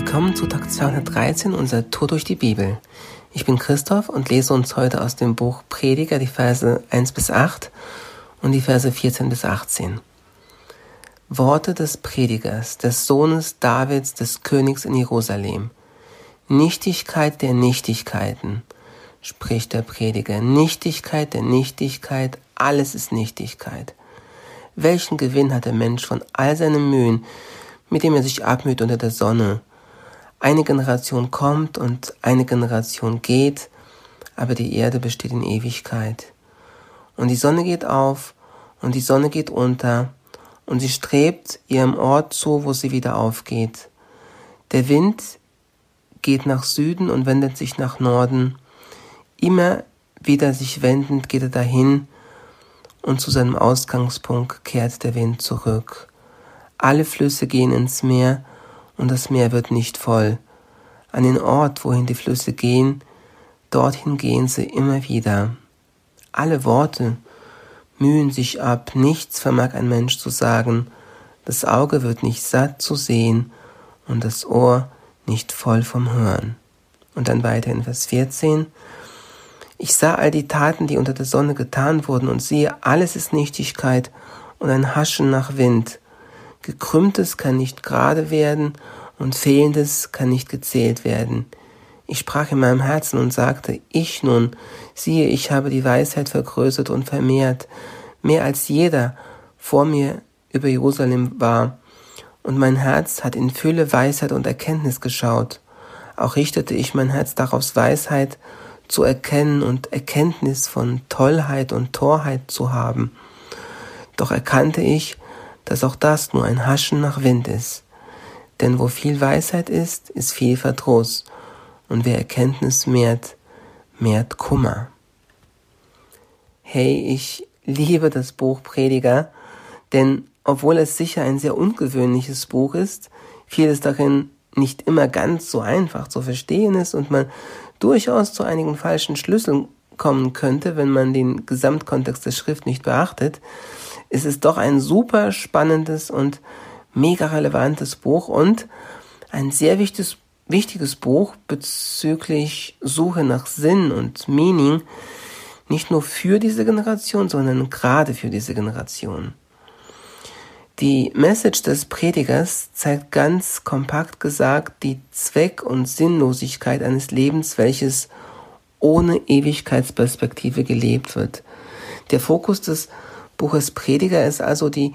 Willkommen zu Tag 213 unserer Tour durch die Bibel. Ich bin Christoph und lese uns heute aus dem Buch Prediger die Verse 1 bis 8 und die Verse 14 bis 18. Worte des Predigers, des Sohnes Davids, des Königs in Jerusalem. Nichtigkeit der Nichtigkeiten, spricht der Prediger. Nichtigkeit der Nichtigkeit, alles ist Nichtigkeit. Welchen Gewinn hat der Mensch von all seinen Mühen, mit dem er sich abmüht unter der Sonne? Eine Generation kommt und eine Generation geht, aber die Erde besteht in Ewigkeit. Und die Sonne geht auf und die Sonne geht unter und sie strebt ihrem Ort zu, wo sie wieder aufgeht. Der Wind geht nach Süden und wendet sich nach Norden. Immer wieder sich wendend geht er dahin und zu seinem Ausgangspunkt kehrt der Wind zurück. Alle Flüsse gehen ins Meer und das Meer wird nicht voll. An den Ort, wohin die Flüsse gehen, dorthin gehen sie immer wieder. Alle Worte mühen sich ab, nichts vermag ein Mensch zu sagen, das Auge wird nicht satt zu sehen und das Ohr nicht voll vom Hören. Und dann weiter in Vers 14. Ich sah all die Taten, die unter der Sonne getan wurden, und siehe, alles ist Nichtigkeit und ein Haschen nach Wind. Gekrümmtes kann nicht gerade werden und Fehlendes kann nicht gezählt werden. Ich sprach in meinem Herzen und sagte, ich nun, siehe, ich habe die Weisheit vergrößert und vermehrt, mehr als jeder vor mir über Jerusalem war, und mein Herz hat in Fülle Weisheit und Erkenntnis geschaut. Auch richtete ich mein Herz darauf, Weisheit zu erkennen und Erkenntnis von Tollheit und Torheit zu haben. Doch erkannte ich, dass auch das nur ein Haschen nach Wind ist. Denn wo viel Weisheit ist, ist viel Verdruss, und wer Erkenntnis mehrt, mehrt Kummer. Hey, ich liebe das Buch Prediger, denn obwohl es sicher ein sehr ungewöhnliches Buch ist, vieles darin nicht immer ganz so einfach zu verstehen ist und man durchaus zu einigen falschen Schlüsseln kommen könnte, wenn man den Gesamtkontext der Schrift nicht beachtet, ist es doch ein super spannendes und mega relevantes Buch und ein sehr wichtiges, wichtiges Buch bezüglich Suche nach Sinn und Meaning, nicht nur für diese Generation, sondern gerade für diese Generation. Die Message des Predigers zeigt ganz kompakt gesagt die Zweck- und Sinnlosigkeit eines Lebens, welches ohne Ewigkeitsperspektive gelebt wird. Der Fokus des Buches Prediger ist also die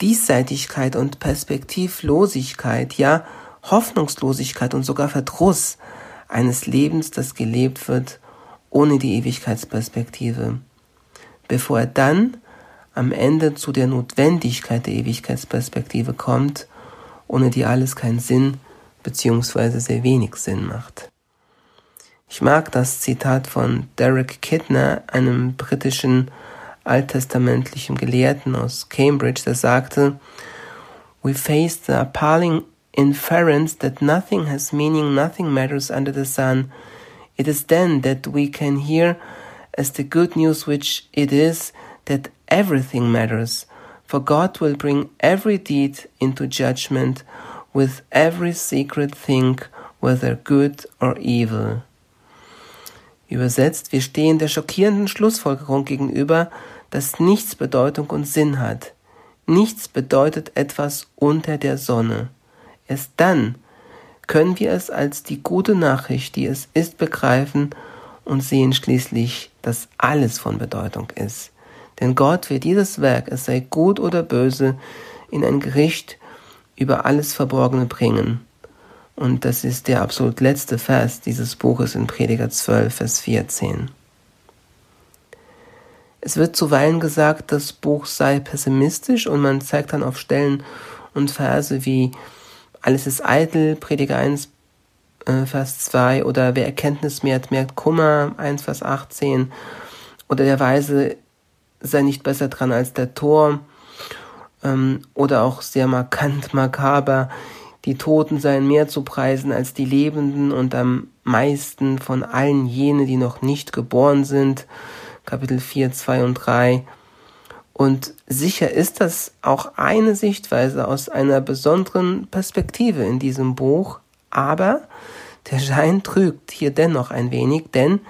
Diesseitigkeit und Perspektivlosigkeit, ja Hoffnungslosigkeit und sogar Verdruss eines Lebens, das gelebt wird ohne die Ewigkeitsperspektive, bevor er dann am Ende zu der Notwendigkeit der Ewigkeitsperspektive kommt, ohne die alles keinen Sinn bzw. sehr wenig Sinn macht. Ich mag das Zitat von Derek Kidner, einem britischen alttestamentlichen Gelehrten aus Cambridge, der sagte, We face the appalling inference that nothing has meaning, nothing matters under the sun. It is then that we can hear as the good news which it is that everything matters, for God will bring every deed into judgment with every secret thing, whether good or evil. Übersetzt, wir stehen der schockierenden Schlussfolgerung gegenüber, dass nichts Bedeutung und Sinn hat. Nichts bedeutet etwas unter der Sonne. Erst dann können wir es als die gute Nachricht, die es ist, begreifen und sehen schließlich, dass alles von Bedeutung ist. Denn Gott wird dieses Werk, es sei gut oder böse, in ein Gericht über alles Verborgene bringen. Und das ist der absolut letzte Vers dieses Buches in Prediger 12, Vers 14. Es wird zuweilen gesagt, das Buch sei pessimistisch und man zeigt dann auf Stellen und Verse wie alles ist eitel, Prediger 1, äh, Vers 2 oder wer Erkenntnis mehrt, merkt Kummer, 1, Vers 18 oder der Weise sei nicht besser dran als der Tor ähm, oder auch sehr markant, makaber, die Toten seien mehr zu preisen als die Lebenden und am meisten von allen jene, die noch nicht geboren sind. Kapitel 4, 2 und 3. Und sicher ist das auch eine Sichtweise aus einer besonderen Perspektive in diesem Buch, Aber der Schein trügt hier dennoch ein wenig, denn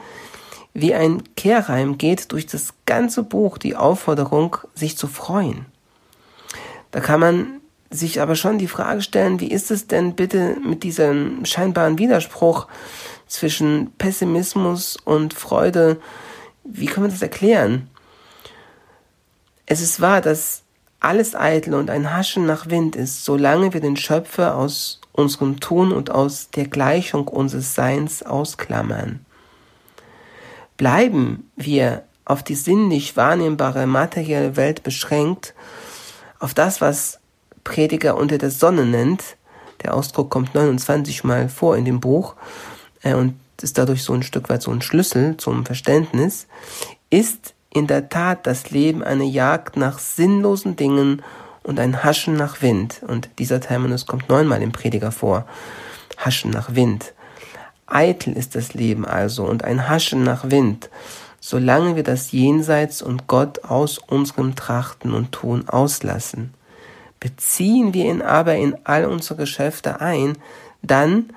wie ein Kehrreim geht durch das ganze Buch die Aufforderung, sich zu freuen. Da kann man sich aber schon die Frage stellen, wie ist es denn bitte mit diesem scheinbaren Widerspruch zwischen Pessimismus und Freude? Wie können wir das erklären? Es ist wahr, dass alles eitel und ein Haschen nach Wind ist, solange wir den Schöpfer aus unserem Tun und aus der Gleichung unseres Seins ausklammern. Bleiben wir auf die sinnlich wahrnehmbare materielle Welt beschränkt, auf das, was Prediger unter der Sonne nennt, der Ausdruck kommt 29 Mal vor in dem Buch äh, und ist dadurch so ein Stück weit so ein Schlüssel zum Verständnis, ist in der Tat das Leben eine Jagd nach sinnlosen Dingen und ein Haschen nach Wind. Und dieser Terminus kommt neunmal im Prediger vor. Haschen nach Wind. Eitel ist das Leben also und ein Haschen nach Wind, solange wir das Jenseits und Gott aus unserem Trachten und Tun auslassen. Beziehen wir ihn aber in all unsere Geschäfte ein, dann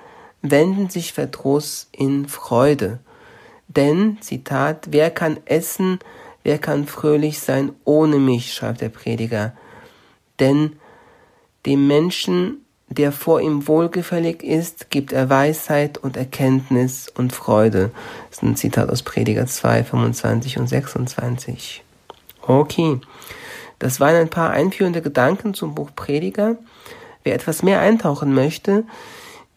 wenden sich Verdruss in Freude. Denn, Zitat, wer kann essen, wer kann fröhlich sein ohne mich, schreibt der Prediger. Denn dem Menschen der vor ihm wohlgefällig ist, gibt er Weisheit und Erkenntnis und Freude. Das ist ein Zitat aus Prediger 2, 25 und 26. Okay, das waren ein paar einführende Gedanken zum Buch Prediger. Wer etwas mehr eintauchen möchte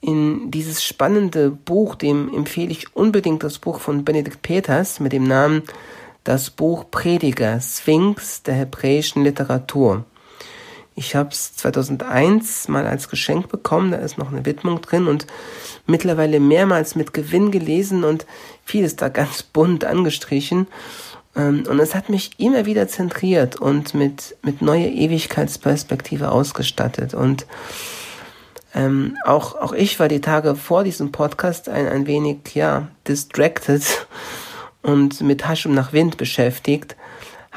in dieses spannende Buch, dem empfehle ich unbedingt das Buch von Benedikt Peters mit dem Namen Das Buch Prediger, Sphinx der hebräischen Literatur. Ich habe es 2001 mal als Geschenk bekommen, da ist noch eine Widmung drin und mittlerweile mehrmals mit Gewinn gelesen und vieles da ganz bunt angestrichen. Ähm, und es hat mich immer wieder zentriert und mit, mit neuer Ewigkeitsperspektive ausgestattet. Und ähm, auch, auch ich war die Tage vor diesem Podcast ein, ein wenig, ja, distracted und mit Haschem nach Wind beschäftigt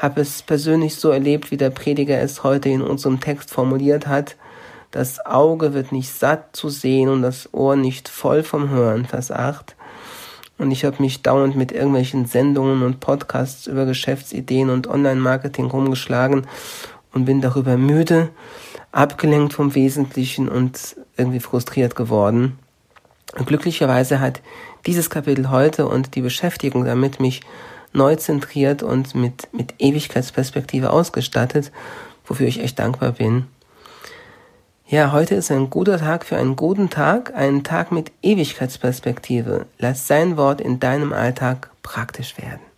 habe es persönlich so erlebt, wie der Prediger es heute in unserem Text formuliert hat. Das Auge wird nicht satt zu sehen und das Ohr nicht voll vom Hören, Vers 8. Und ich habe mich dauernd mit irgendwelchen Sendungen und Podcasts über Geschäftsideen und Online-Marketing rumgeschlagen und bin darüber müde, abgelenkt vom Wesentlichen und irgendwie frustriert geworden. Und glücklicherweise hat dieses Kapitel heute und die Beschäftigung damit mich neu zentriert und mit, mit Ewigkeitsperspektive ausgestattet, wofür ich echt dankbar bin. Ja, heute ist ein guter Tag für einen guten Tag, ein Tag mit Ewigkeitsperspektive. Lass sein Wort in deinem Alltag praktisch werden.